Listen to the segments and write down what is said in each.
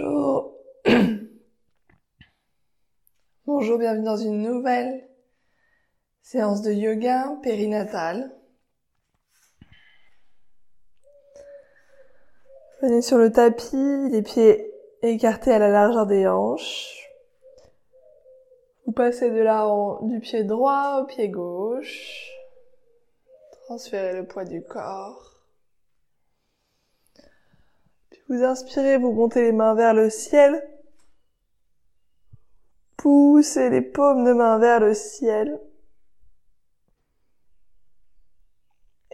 Bonjour. Bienvenue dans une nouvelle séance de yoga périnatal. Venez sur le tapis, les pieds écartés à la largeur des hanches. Vous passez du pied droit au pied gauche. Transférez le poids du corps. Vous inspirez, vous montez les mains vers le ciel. Poussez les paumes de main vers le ciel.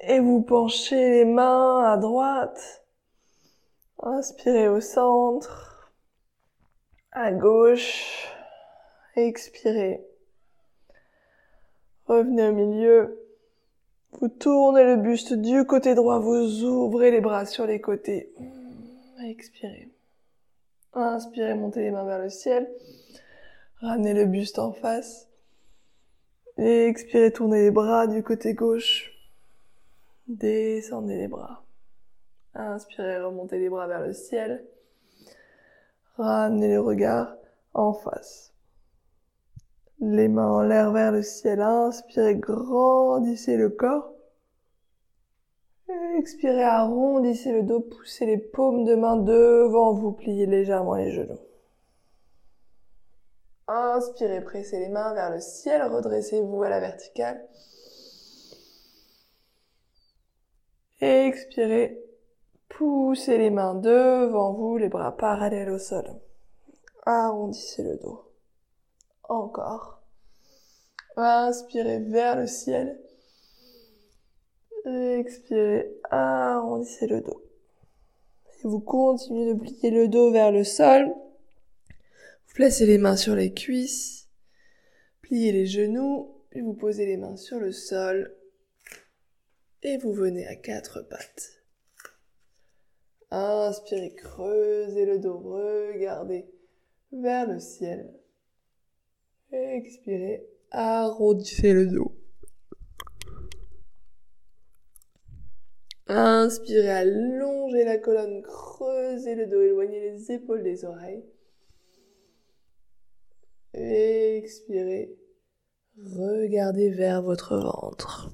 Et vous penchez les mains à droite. Inspirez au centre. À gauche. Expirez. Revenez au milieu. Vous tournez le buste du côté droit, vous ouvrez les bras sur les côtés. Expirez. Inspirez, montez les mains vers le ciel. Ramenez le buste en face. Expirez, tournez les bras du côté gauche. Descendez les bras. Inspirez, remontez les bras vers le ciel. Ramenez le regard en face. Les mains en l'air vers le ciel. Inspirez, grandissez le corps. Expirez, arrondissez le dos, poussez les paumes de main devant vous, pliez légèrement les genoux. Inspirez, pressez les mains vers le ciel, redressez-vous à la verticale. Expirez, poussez les mains devant vous, les bras parallèles au sol. Arrondissez le dos. Encore. Inspirez vers le ciel. Expirez, arrondissez le dos. Et vous continuez de plier le dos vers le sol. Vous placez les mains sur les cuisses. Pliez les genoux. Puis vous posez les mains sur le sol. Et vous venez à quatre pattes. Inspirez, creusez le dos, regardez vers le ciel. Expirez, arrondissez le dos. Inspirez, allongez la colonne, creusez le dos, éloignez les épaules des oreilles. Expirez, regardez vers votre ventre.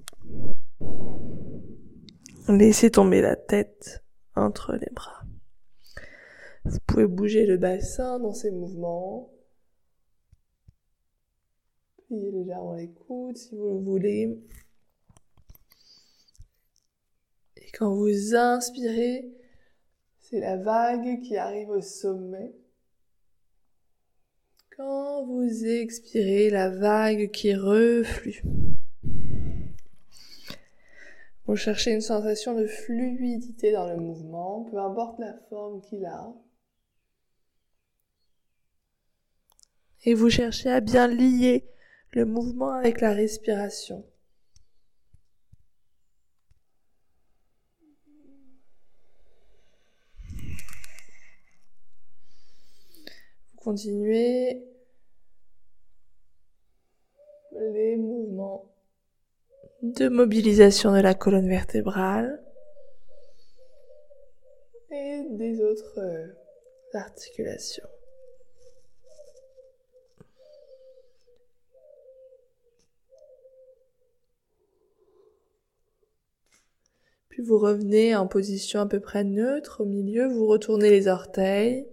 Laissez tomber la tête entre les bras. Vous pouvez bouger le bassin dans ces mouvements. Pliez légèrement les coudes si vous le voulez. Quand vous inspirez, c'est la vague qui arrive au sommet. Quand vous expirez, la vague qui reflue. Vous cherchez une sensation de fluidité dans le mouvement, peu importe la forme qu'il a. Et vous cherchez à bien lier le mouvement avec la respiration. Continuez les mouvements de mobilisation de la colonne vertébrale et des autres euh, articulations. Puis vous revenez en position à peu près neutre au milieu, vous retournez les orteils,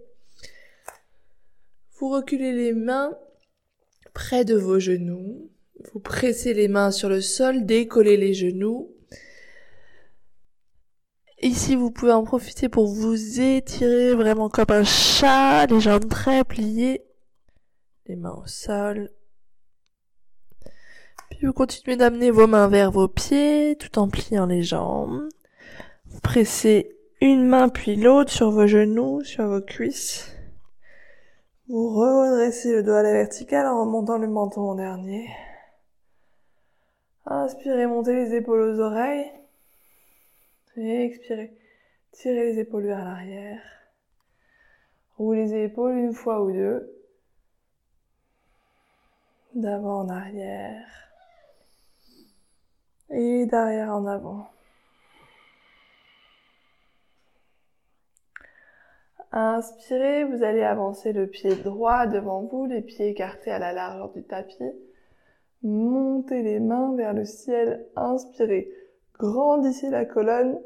vous reculez les mains près de vos genoux. Vous pressez les mains sur le sol, décollez les genoux. Ici, vous pouvez en profiter pour vous étirer vraiment comme un chat, les jambes très pliées, les mains au sol. Puis vous continuez d'amener vos mains vers vos pieds tout en pliant les jambes. Vous pressez une main puis l'autre sur vos genoux, sur vos cuisses. Vous redressez le dos à la verticale en remontant le menton en dernier. Inspirez, montez les épaules aux oreilles. Et expirez, tirez les épaules vers l'arrière. Roulez les épaules une fois ou deux. D'avant en arrière. Et d'arrière en avant. Inspirez, vous allez avancer le pied droit devant vous, les pieds écartés à la largeur du tapis. Montez les mains vers le ciel. Inspirez, grandissez la colonne.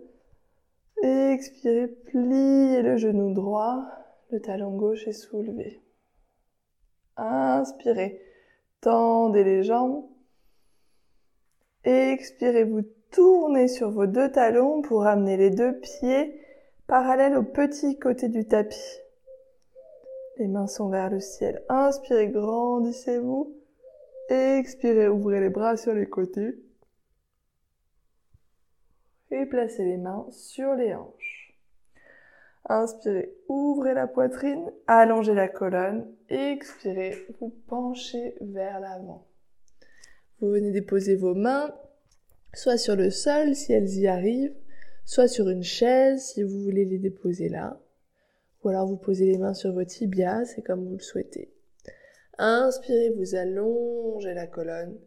Expirez, pliez le genou droit. Le talon gauche est soulevé. Inspirez, tendez les jambes. Expirez, vous tournez sur vos deux talons pour amener les deux pieds parallèles au petit côté du tapis. Les mains sont vers le ciel. Inspirez, grandissez-vous. Expirez, ouvrez les bras sur les côtés. Et placez les mains sur les hanches. Inspirez, ouvrez la poitrine, allongez la colonne. Expirez, vous penchez vers l'avant. Vous venez déposer vos mains soit sur le sol si elles y arrivent, soit sur une chaise si vous voulez les déposer là. Ou alors vous posez les mains sur vos tibias, c'est comme vous le souhaitez. Inspirez, vous allongez la colonne.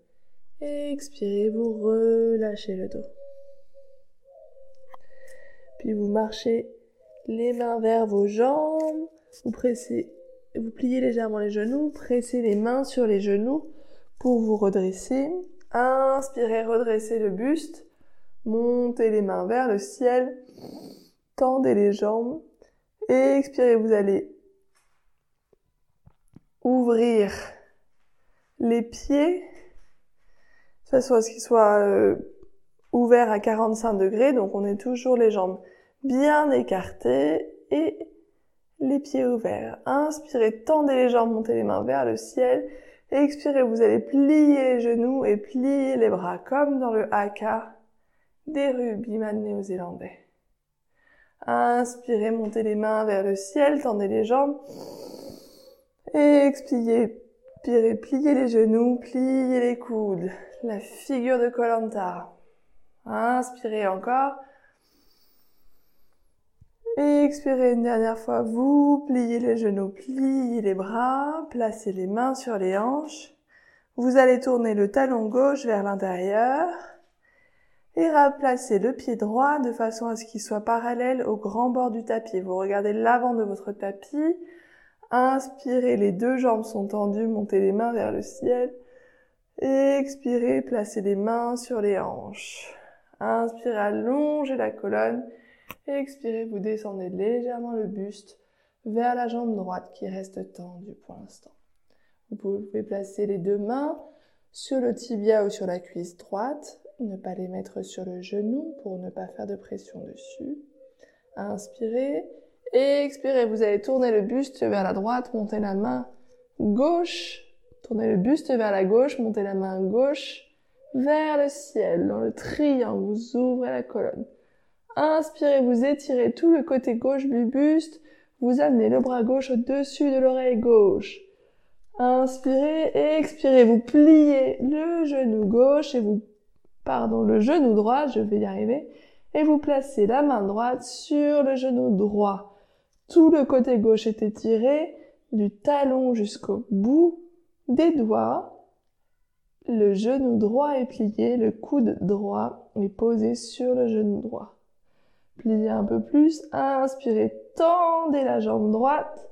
Expirez, vous relâchez le dos. Puis vous marchez les mains vers vos jambes. Vous pressez, vous pliez légèrement les genoux, pressez les mains sur les genoux pour vous redresser. Inspirez, redressez le buste. Montez les mains vers le ciel. Tendez les jambes. Expirez, vous allez ouvrir les pieds, de façon à ce qu'ils soient euh, ouverts à 45 degrés. Donc on est toujours les jambes bien écartées et les pieds ouverts. Inspirez, tendez les jambes, montez les mains vers le ciel. Expirez, vous allez plier les genoux et plier les bras comme dans le haka des rugbyman néo-zélandais. Inspirez, montez les mains vers le ciel, tendez les jambes. Expirez, pliez, pliez les genoux, pliez les coudes. La figure de Colanta. Inspirez encore. Expirez une dernière fois, vous pliez les genoux, pliez les bras, placez les mains sur les hanches. Vous allez tourner le talon gauche vers l'intérieur et replacer le pied droit de façon à ce qu'il soit parallèle au grand bord du tapis. Vous regardez l'avant de votre tapis. Inspirez, les deux jambes sont tendues, montez les mains vers le ciel. Expirez, placez les mains sur les hanches. Inspirez, allongez la colonne. Expirez, vous descendez légèrement le buste vers la jambe droite qui reste tendue pour l'instant. Vous pouvez placer les deux mains sur le tibia ou sur la cuisse droite, ne pas les mettre sur le genou pour ne pas faire de pression dessus. Inspirez expirez. Vous allez tourner le buste vers la droite, monter la main gauche, tournez le buste vers la gauche, montez la main gauche vers le ciel dans le triangle. Vous ouvrez la colonne. Inspirez, vous étirez tout le côté gauche du buste. Vous amenez le bras gauche au-dessus de l'oreille gauche. Inspirez expirez. Vous pliez le genou gauche et vous, pardon, le genou droit, je vais y arriver. Et vous placez la main droite sur le genou droit. Tout le côté gauche est étiré, du talon jusqu'au bout des doigts. Le genou droit est plié, le coude droit est posé sur le genou droit. Pliez un peu plus. Inspirez, tendez la jambe droite.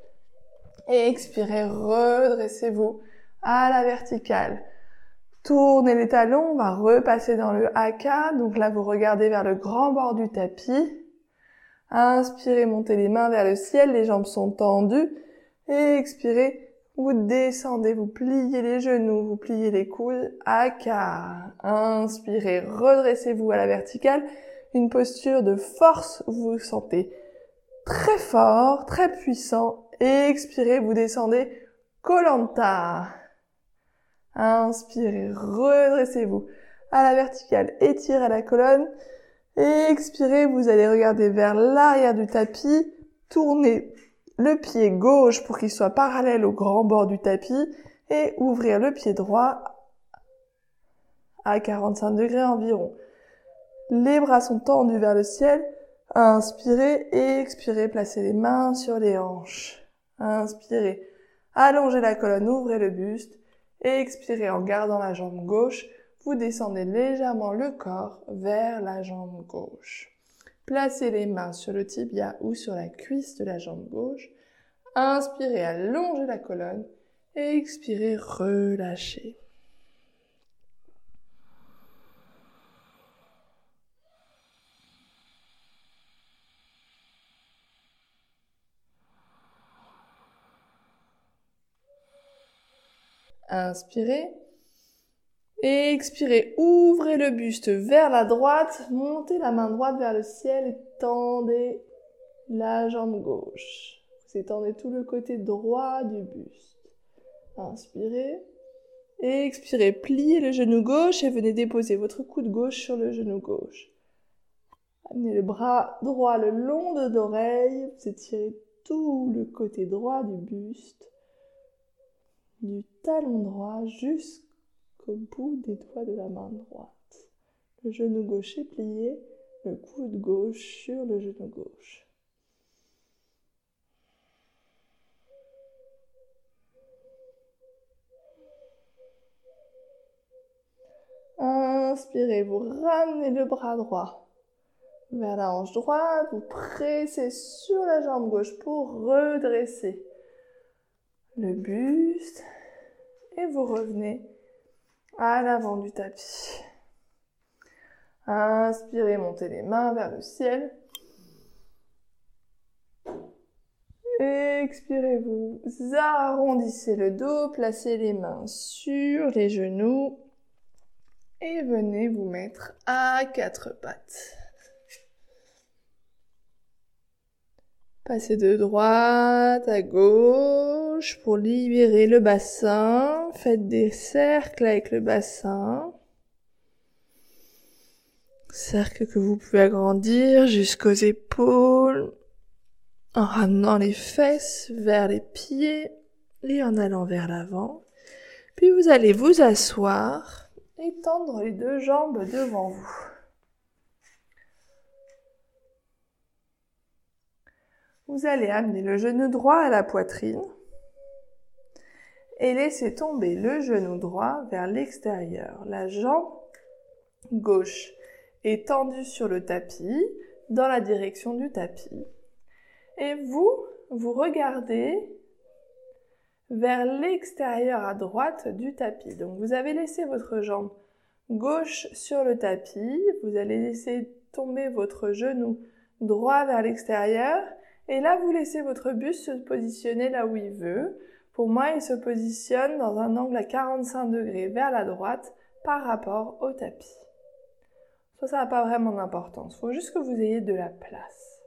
Et expirez, redressez-vous à la verticale. Tournez les talons, on va repasser dans le haka. Donc là, vous regardez vers le grand bord du tapis. Inspirez, montez les mains vers le ciel, les jambes sont tendues. Expirez, vous descendez, vous pliez les genoux, vous pliez les coudes. Haka. Inspirez, redressez-vous à la verticale une posture de force, vous vous sentez très fort, très puissant. Expirez, vous descendez, Colanta. Inspirez, redressez-vous à la verticale, étirez la colonne. Expirez, vous allez regarder vers l'arrière du tapis, tournez le pied gauche pour qu'il soit parallèle au grand bord du tapis et ouvrir le pied droit à 45 degrés environ. Les bras sont tendus vers le ciel. Inspirez expirez. Placez les mains sur les hanches. Inspirez. Allongez la colonne, ouvrez le buste. Expirez en gardant la jambe gauche. Vous descendez légèrement le corps vers la jambe gauche. Placez les mains sur le tibia ou sur la cuisse de la jambe gauche. Inspirez, allongez la colonne. Et expirez, relâchez. Inspirez. Et expirez, ouvrez le buste vers la droite, montez la main droite vers le ciel et tendez la jambe gauche. Vous étendez tout le côté droit du buste. Inspirez. Et expirez, pliez le genou gauche et venez déposer votre coude gauche sur le genou gauche. Amenez le bras droit le long de l'oreille, vous étirez tout le côté droit du buste du talon droit jusqu'au bout des doigts de la main droite. Le genou gauche est plié, le coude gauche sur le genou gauche. Inspirez, vous ramenez le bras droit vers la hanche droite, vous pressez sur la jambe gauche pour redresser le buste et vous revenez à l'avant du tapis. Inspirez, montez les mains vers le ciel. Expirez, vous arrondissez le dos, placez les mains sur les genoux et venez vous mettre à quatre pattes. Passez de droite à gauche pour libérer le bassin. Faites des cercles avec le bassin. Cercle que vous pouvez agrandir jusqu'aux épaules en ramenant les fesses vers les pieds et en allant vers l'avant. Puis vous allez vous asseoir et tendre les deux jambes devant vous. Vous allez amener le genou droit à la poitrine et laisser tomber le genou droit vers l'extérieur. La jambe gauche est tendue sur le tapis dans la direction du tapis. Et vous, vous regardez vers l'extérieur à droite du tapis. Donc vous avez laissé votre jambe gauche sur le tapis, vous allez laisser tomber votre genou droit vers l'extérieur et là, vous laissez votre buste se positionner là où il veut. Pour moi, il se positionne dans un angle à 45 degrés vers la droite par rapport au tapis. Ça, ça n'a pas vraiment d'importance. Il faut juste que vous ayez de la place.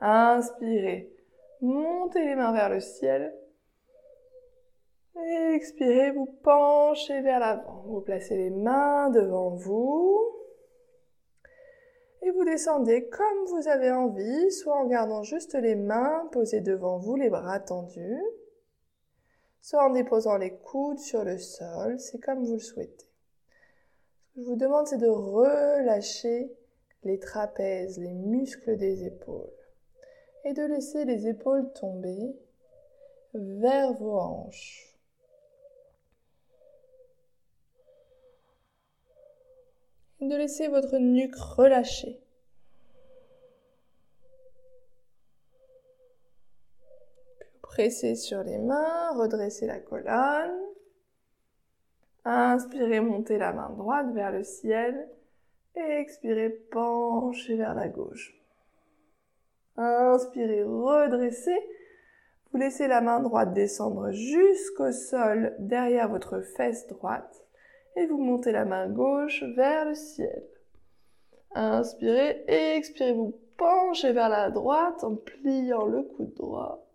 Inspirez. Montez les mains vers le ciel. Expirez, vous penchez vers l'avant. Vous placez les mains devant vous et vous descendez comme vous avez envie, soit en gardant juste les mains posées devant vous, les bras tendus, soit en déposant les coudes sur le sol, c'est comme vous le souhaitez. Ce que je vous demande, c'est de relâcher les trapèzes, les muscles des épaules, et de laisser les épaules tomber vers vos hanches. De laisser votre nuque relâcher. pressez sur les mains, redressez la colonne. Inspirez, montez la main droite vers le ciel. Expirez, penchez vers la gauche. Inspirez, redressez. Vous laissez la main droite descendre jusqu'au sol derrière votre fesse droite et vous montez la main gauche vers le ciel. Inspirez expirez, vous penchez vers la droite en pliant le coude droit.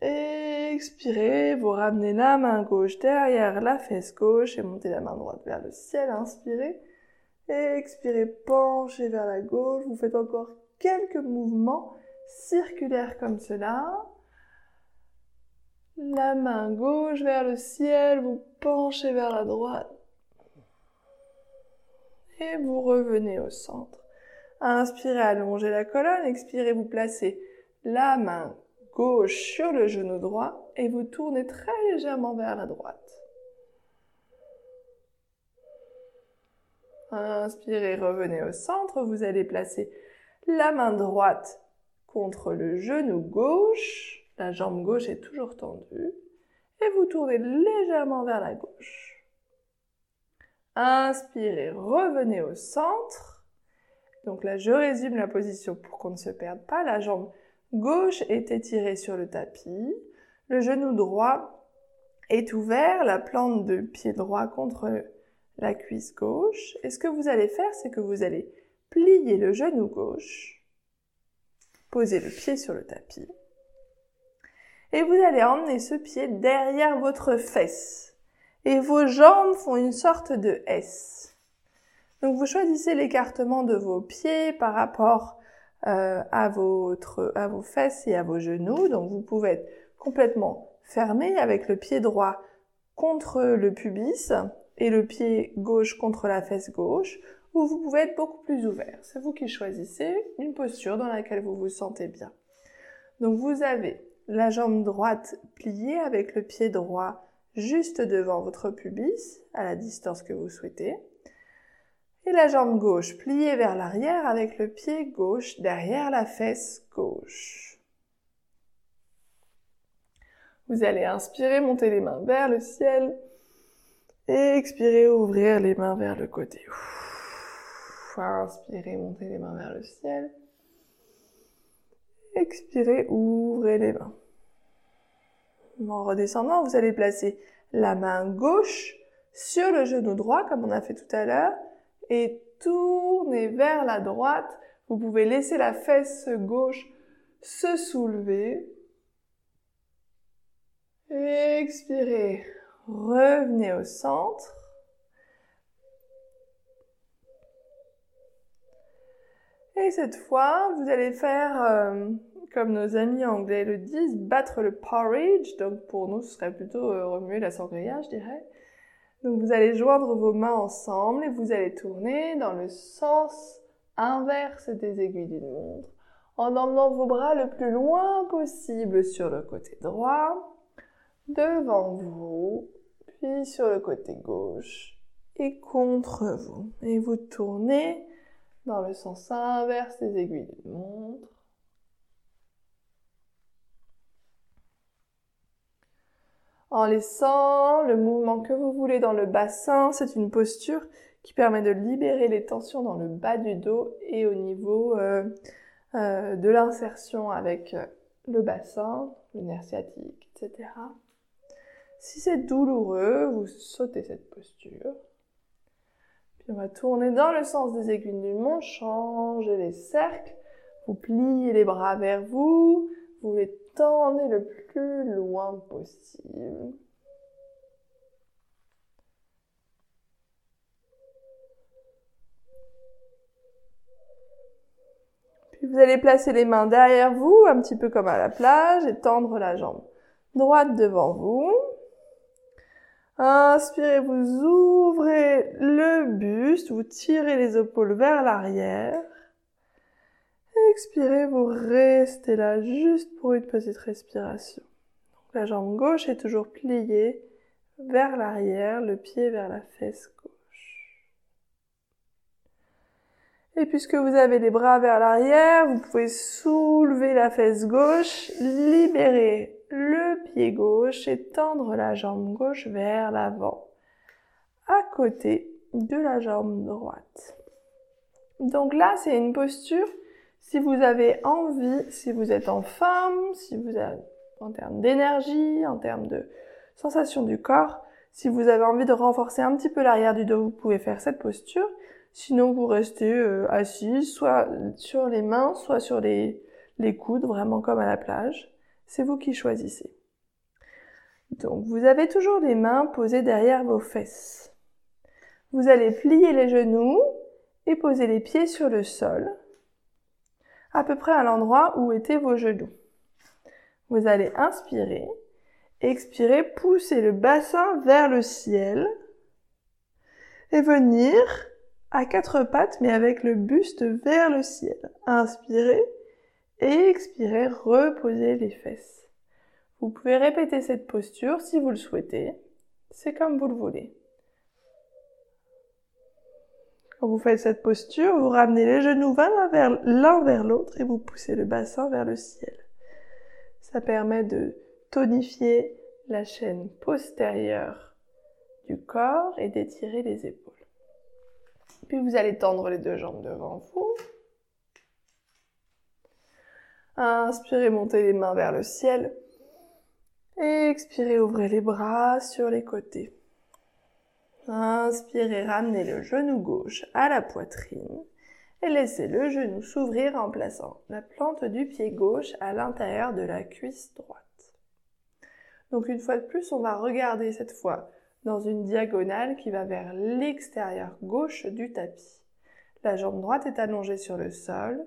Expirez, vous ramenez la main gauche derrière la fesse gauche et montez la main droite vers le ciel. Inspirez. Expirez, penchez vers la gauche. Vous faites encore quelques mouvements circulaires comme cela. La main gauche vers le ciel, vous penchez vers la droite. Et vous revenez au centre. Inspirez, allongez la colonne. Expirez, vous placez la main gauche sur le genou droit et vous tournez très légèrement vers la droite. Inspirez, revenez au centre. Vous allez placer la main droite contre le genou gauche. La jambe gauche est toujours tendue. Et vous tournez légèrement vers la gauche. Inspirez, revenez au centre. Donc là, je résume la position pour qu'on ne se perde pas. La jambe gauche est étirée sur le tapis. Le genou droit est ouvert, la plante de pied droit contre la cuisse gauche. Et ce que vous allez faire, c'est que vous allez plier le genou gauche, poser le pied sur le tapis, et vous allez emmener ce pied derrière votre fesse. Et vos jambes font une sorte de S. Donc vous choisissez l'écartement de vos pieds par rapport euh, à, votre, à vos fesses et à vos genoux. Donc vous pouvez être complètement fermé avec le pied droit contre le pubis et le pied gauche contre la fesse gauche, ou vous pouvez être beaucoup plus ouvert. C'est vous qui choisissez une posture dans laquelle vous vous sentez bien. Donc vous avez la jambe droite pliée avec le pied droit juste devant votre pubis, à la distance que vous souhaitez. Et la jambe gauche pliée vers l'arrière avec le pied gauche derrière la fesse gauche. Vous allez inspirer, monter les mains vers le ciel. Et expirer, ouvrir les mains vers le côté. Inspirez, montez les mains vers le ciel. Expirez, ouvrez les mains. En redescendant, vous allez placer la main gauche sur le genou droit, comme on a fait tout à l'heure, et tourner vers la droite. Vous pouvez laisser la fesse gauche se soulever. Expirez, revenez au centre. Et cette fois, vous allez faire, euh, comme nos amis anglais le disent, battre le porridge. Donc pour nous, ce serait plutôt euh, remuer la sangria, je dirais. Donc vous allez joindre vos mains ensemble et vous allez tourner dans le sens inverse des aiguilles d'une montre en emmenant vos bras le plus loin possible sur le côté droit, devant vous, puis sur le côté gauche et contre vous. Et vous tournez dans le sens inverse des aiguilles d'une montre. En laissant le mouvement que vous voulez dans le bassin, c'est une posture qui permet de libérer les tensions dans le bas du dos et au niveau euh, euh, de l'insertion avec euh, le bassin, le nerf sciatique, etc. Si c'est douloureux, vous sautez cette posture. Puis on va tourner dans le sens des aiguilles du montre, changer les cercles, vous pliez les bras vers vous, vous les tendez le loin possible. Puis vous allez placer les mains derrière vous, un petit peu comme à la plage, et tendre la jambe droite devant vous. Inspirez, vous ouvrez le buste, vous tirez les épaules vers l'arrière. Expirez, vous restez là juste pour une petite respiration. la jambe gauche est toujours pliée vers l'arrière, le pied vers la fesse gauche. Et puisque vous avez les bras vers l'arrière, vous pouvez soulever la fesse gauche, libérer le pied gauche et tendre la jambe gauche vers l'avant, à côté de la jambe droite. Donc là, c'est une posture si vous avez envie, si vous êtes en forme, si vous avez, en termes d'énergie, en termes de sensation du corps, si vous avez envie de renforcer un petit peu l'arrière du dos, vous pouvez faire cette posture. Sinon, vous restez euh, assis, soit sur les mains, soit sur les, les coudes, vraiment comme à la plage. C'est vous qui choisissez. Donc, vous avez toujours les mains posées derrière vos fesses. Vous allez plier les genoux et poser les pieds sur le sol à peu près à l'endroit où étaient vos genoux. Vous allez inspirer, expirer, pousser le bassin vers le ciel et venir à quatre pattes mais avec le buste vers le ciel. Inspirez et expirez, reposez les fesses. Vous pouvez répéter cette posture si vous le souhaitez. C'est comme vous le voulez. Quand vous faites cette posture, vous ramenez les genoux l'un vers, l'autre et vous poussez le bassin vers le ciel. Ça permet de tonifier la chaîne postérieure du corps et d'étirer les épaules. Puis vous allez tendre les deux jambes devant vous. Inspirez, montez les mains vers le ciel. Expirez, ouvrez les bras sur les côtés. Inspirez, ramenez le genou gauche à la poitrine et laissez le genou s'ouvrir en plaçant la plante du pied gauche à l'intérieur de la cuisse droite. Donc une fois de plus, on va regarder cette fois dans une diagonale qui va vers l'extérieur gauche du tapis. La jambe droite est allongée sur le sol,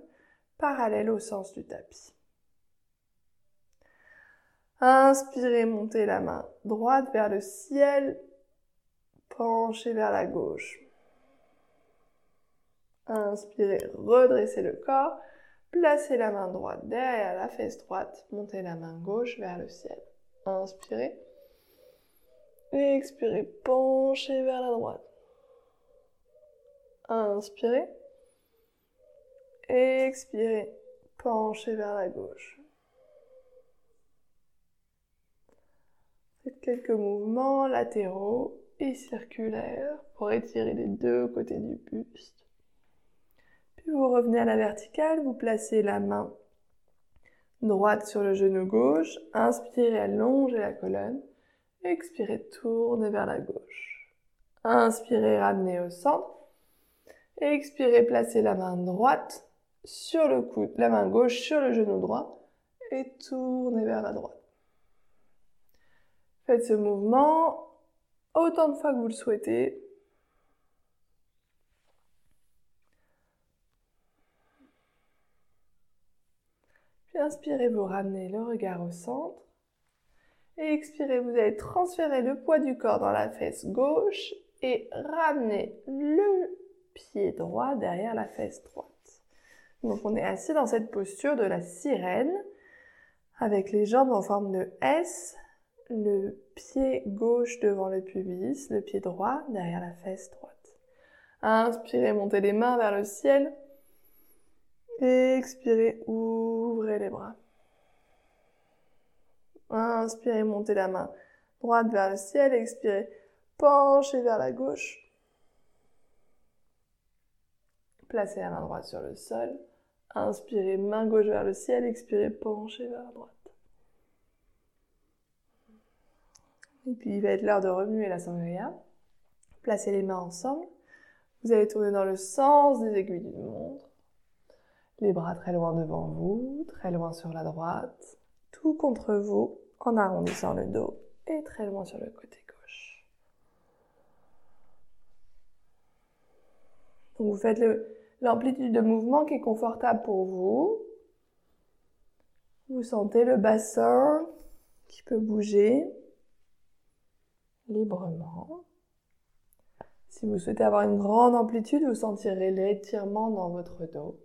parallèle au sens du tapis. Inspirez, montez la main droite vers le ciel, penchez vers la gauche. Inspirez, redressez le corps, placez la main droite derrière la fesse droite, montez la main gauche vers le ciel. Inspirez. Expirez, penchez vers la droite. Inspirez. Expirez, penchez vers la gauche. Faites quelques mouvements latéraux et circulaires pour étirer les deux côtés du buste. Puis vous revenez à la verticale, vous placez la main droite sur le genou gauche, inspirez, allongez la colonne, expirez, tournez vers la gauche. Inspirez, ramenez au centre. Expirez, placez la main droite sur le coude, la main gauche sur le genou droit et tournez vers la droite. Faites ce mouvement autant de fois que vous le souhaitez. Puis inspirez, vous ramenez le regard au centre. Et expirez, vous allez transférer le poids du corps dans la fesse gauche et ramener le pied droit derrière la fesse droite. Donc on est assis dans cette posture de la sirène avec les jambes en forme de S le pied gauche devant le pubis, le pied droit derrière la fesse droite. Inspirez, montez les mains vers le ciel. Expirez, ouvrez les bras. Inspirez, montez la main droite vers le ciel. Expirez, penchez vers la gauche. Placez la main droite sur le sol. Inspirez, main gauche vers le ciel. Expirez, penchez vers la droite. Et puis il va être l'heure de remuer la sangria. Placez les mains ensemble. Vous allez tourner dans le sens des aiguilles d'une montre. Les bras très loin devant vous, très loin sur la droite, tout contre vous en arrondissant le dos et très loin sur le côté gauche. Donc vous faites l'amplitude de mouvement qui est confortable pour vous. Vous sentez le bassin qui peut bouger librement. Si vous souhaitez avoir une grande amplitude, vous sentirez l'étirement dans votre dos.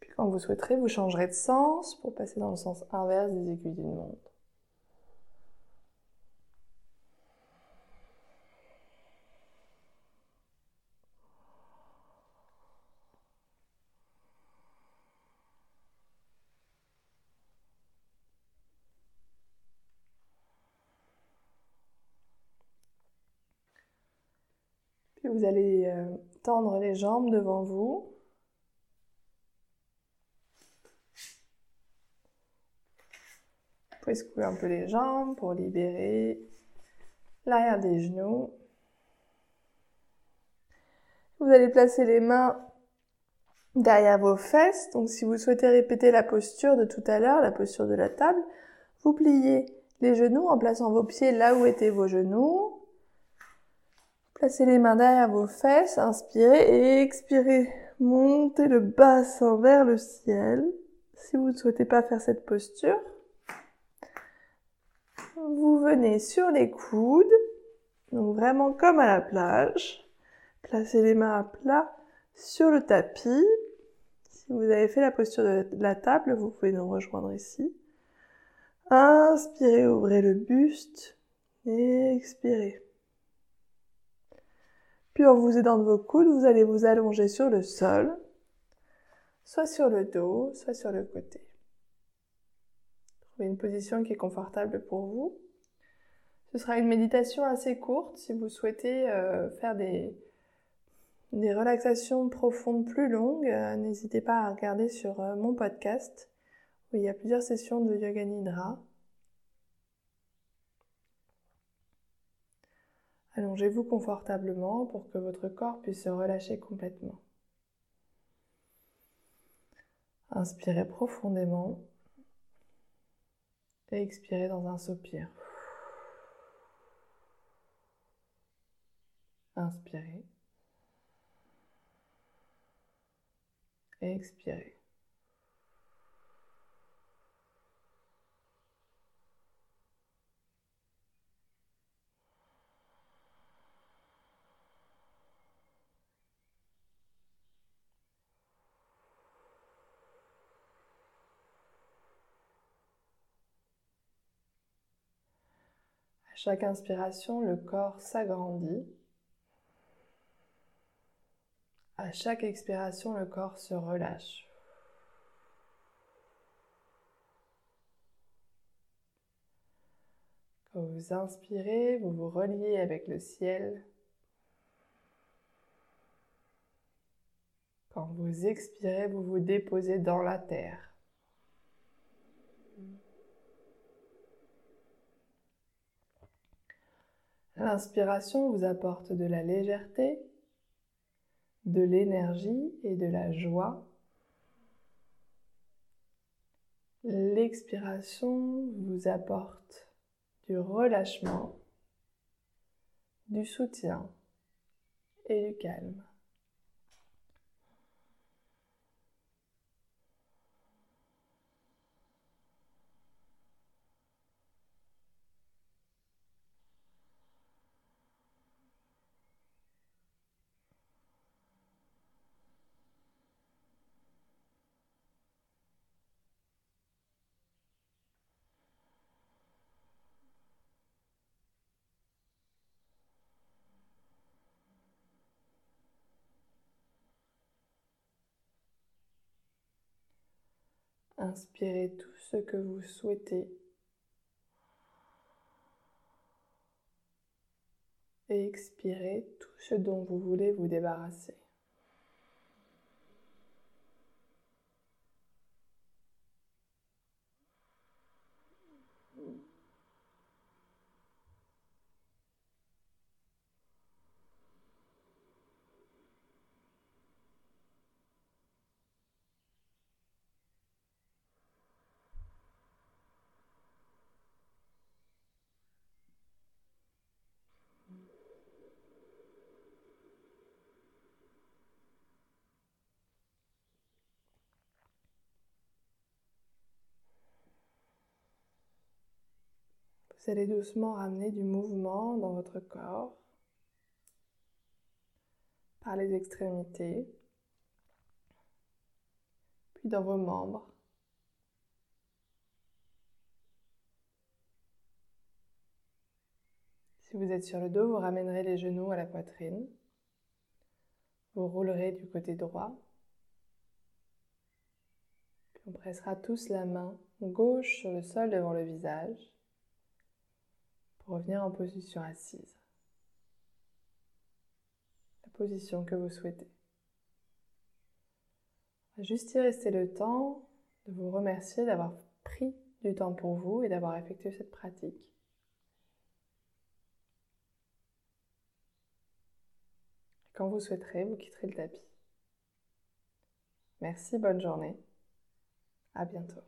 Puis quand vous souhaiterez, vous changerez de sens pour passer dans le sens inverse des aiguilles d'une montre. Vous allez euh, tendre les jambes devant vous. Vous pouvez secouer un peu les jambes pour libérer l'arrière des genoux. Vous allez placer les mains derrière vos fesses. Donc si vous souhaitez répéter la posture de tout à l'heure, la posture de la table, vous pliez les genoux en plaçant vos pieds là où étaient vos genoux. Placez les mains derrière vos fesses, inspirez et expirez. Montez le bassin vers le ciel. Si vous ne souhaitez pas faire cette posture, vous venez sur les coudes, donc vraiment comme à la plage. Placez les mains à plat sur le tapis. Si vous avez fait la posture de la table, vous pouvez nous rejoindre ici. Inspirez, ouvrez le buste. Expirez. Puis en vous aidant de vos coudes, vous allez vous allonger sur le sol, soit sur le dos, soit sur le côté. Trouvez une position qui est confortable pour vous. Ce sera une méditation assez courte si vous souhaitez euh, faire des, relaxations profondes plus longues. Euh, n'hésitez pas à regarder sur euh, mon podcast où il y a plusieurs sessions de yoga nidra. Allongez-vous confortablement pour que votre corps puisse se relâcher complètement. Inspirez profondément et expirez dans un soupir. Inspirez. Et expirez. Chaque inspiration, le corps s'agrandit à chaque expiration, le corps se relâche. Quand vous inspirez, vous vous reliez avec le ciel. Quand vous expirez, vous vous déposez dans la terre. L'inspiration vous apporte de la légèreté, de l'énergie et de la joie. L'expiration vous apporte du relâchement, du soutien et du calme. Inspirez tout ce que vous souhaitez et expirez tout ce dont vous voulez vous débarrasser. Vous allez doucement ramener du mouvement dans votre corps par les extrémités, puis dans vos membres. Si vous êtes sur le dos, vous ramènerez les genoux à la poitrine. Vous roulerez du côté droit. Puis on pressera tous la main gauche sur le sol devant le visage pour revenir en position assise. La position que vous souhaitez. juste y rester le temps de vous remercier d'avoir pris du temps pour vous et d'avoir effectué cette pratique. Quand vous souhaiterez, vous quitterez le tapis. Merci, bonne journée. À bientôt.